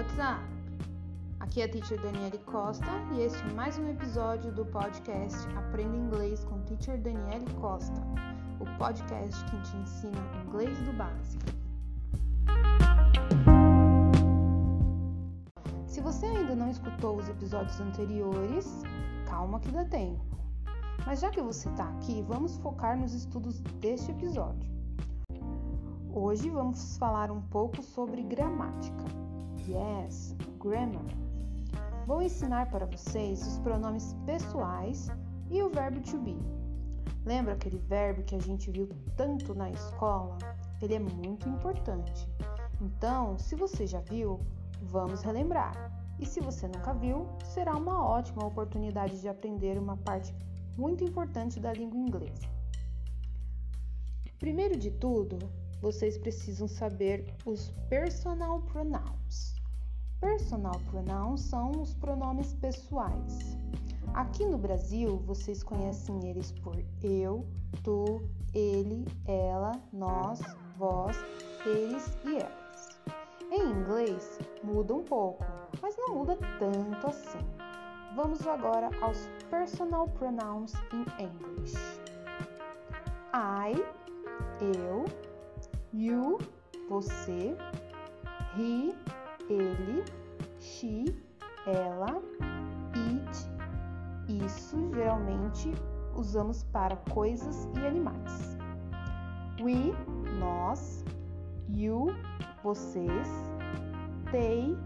What's up? Aqui é a Teacher Daniele Costa e este é mais um episódio do podcast Aprenda Inglês com Teacher Daniele Costa, o podcast que te ensina inglês do básico. Se você ainda não escutou os episódios anteriores, calma que dá tempo. Mas já que você está aqui, vamos focar nos estudos deste episódio. Hoje vamos falar um pouco sobre gramática. Yes, grammar. Vou ensinar para vocês os pronomes pessoais e o verbo to be. Lembra aquele verbo que a gente viu tanto na escola? Ele é muito importante. Então, se você já viu, vamos relembrar. E se você nunca viu, será uma ótima oportunidade de aprender uma parte muito importante da língua inglesa. Primeiro de tudo, vocês precisam saber os personal pronouns. Personal pronouns são os pronomes pessoais. Aqui no Brasil, vocês conhecem eles por eu, tu, ele, ela, nós, vós, eles e elas. Em inglês, muda um pouco, mas não muda tanto assim. Vamos agora aos personal pronouns in English. I, eu, você, he, ele, she, ela, it, isso geralmente usamos para coisas e animais. We, nós, you, vocês, they,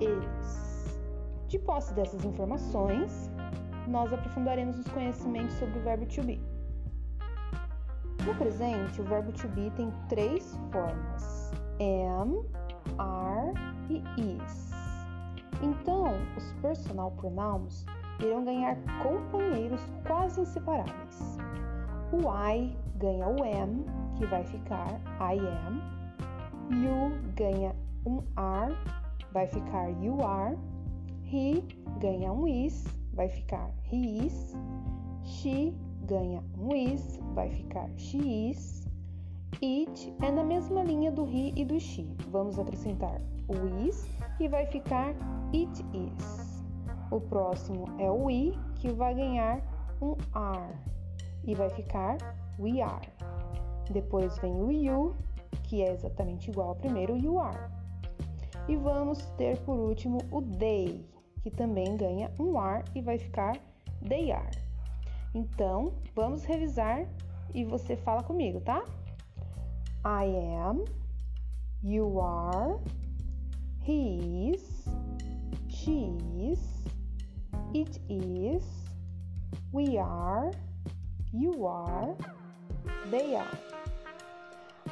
eles. De posse dessas informações, nós aprofundaremos os conhecimentos sobre o verbo to be. No presente, o verbo to be tem três formas: am, are e is. Então, os personal pronouns irão ganhar companheiros quase inseparáveis. O I ganha o am, que vai ficar I am. You ganha um are, vai ficar you are. He ganha um is, vai ficar he is. She ganha um is, vai ficar is. It é na mesma linha do he e do she. Vamos acrescentar o is e vai ficar it is. O próximo é o we, que vai ganhar um are e vai ficar we are. Depois vem o you, que é exatamente igual ao primeiro you are. E vamos ter por último o they, que também ganha um are e vai ficar they are. Então, vamos revisar e você fala comigo, tá? I am, you are, he is, she is, it is, we are, you are, they are.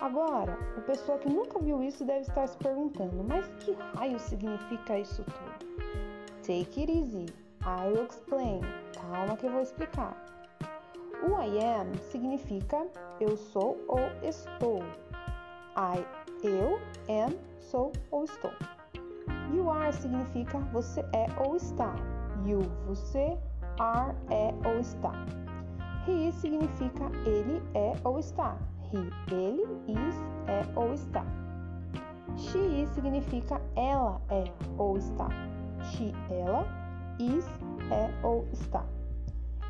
Agora, o pessoal que nunca viu isso deve estar se perguntando: mas que raio significa isso tudo? Take it easy, I will explain. Calma que eu vou explicar. O I am significa eu sou ou estou. I, eu, am, sou ou estou. You are significa você é ou está. You, você, are, é ou está. He significa ele é ou está. He, ele, is, é ou está. She significa ela é ou está. She, ela, is, é ou está.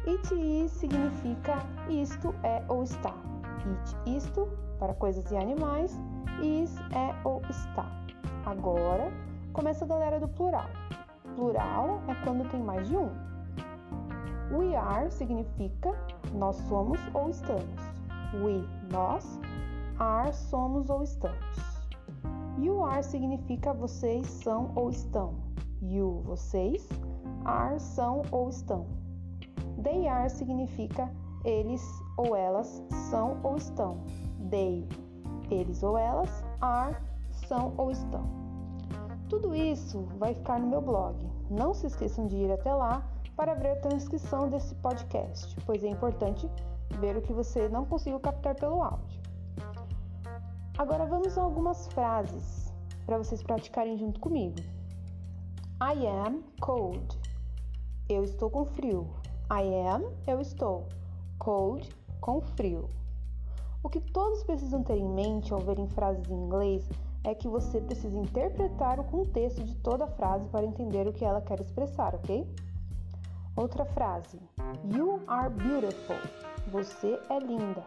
It is significa isto é ou está. It, isto, para coisas e animais. Is, é ou está. Agora, começa a galera do plural. Plural é quando tem mais de um. We are significa nós somos ou estamos. We, nós. Are, somos ou estamos. You are significa vocês são ou estão. You, vocês. Are, são ou estão. They are significa eles ou elas são ou estão. They, eles ou elas, are, são ou estão. Tudo isso vai ficar no meu blog. Não se esqueçam de ir até lá para ver a transcrição desse podcast, pois é importante ver o que você não conseguiu captar pelo áudio. Agora vamos a algumas frases para vocês praticarem junto comigo. I am cold. Eu estou com frio. I am, eu estou. Cold, com frio. O que todos precisam ter em mente ao verem frases em inglês é que você precisa interpretar o contexto de toda a frase para entender o que ela quer expressar, ok? Outra frase: You are beautiful. Você é linda.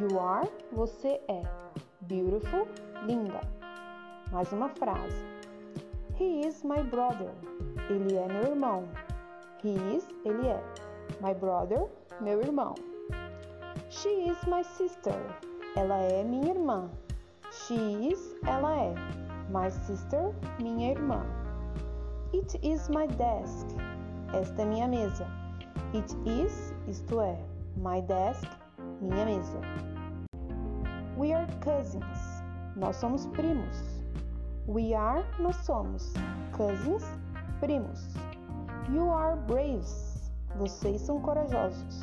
You are, você é. Beautiful, linda. Mais uma frase. He is my brother. Ele é meu irmão. He is, ele é. My brother, meu irmão. She is my sister. Ela é minha irmã. She is, ela é. My sister, minha irmã. It is my desk. Esta é minha mesa. It is, isto é. My desk, minha mesa. We are cousins. Nós somos primos. We are, nós somos. Cousins, primos. You are braves. Vocês são corajosos.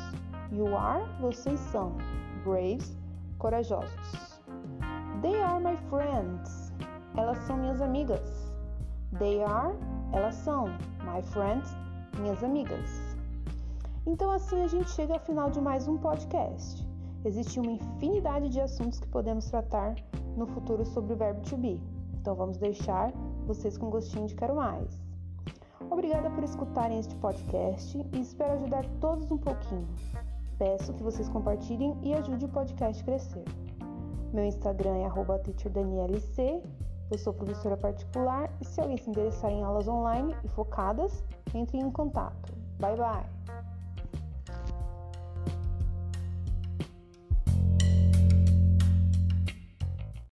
You are, vocês são. Braves, corajosos. They are my friends. Elas são minhas amigas. They are, elas são. My friends, minhas amigas. Então assim a gente chega ao final de mais um podcast. Existe uma infinidade de assuntos que podemos tratar no futuro sobre o verbo to be. Então vamos deixar vocês com gostinho de quero mais. Obrigada por escutarem este podcast e espero ajudar todos um pouquinho. Peço que vocês compartilhem e ajude o podcast a crescer. Meu Instagram é teacherdanielc. Eu sou professora particular e se alguém se interessar em aulas online e focadas, entre em contato. Bye bye!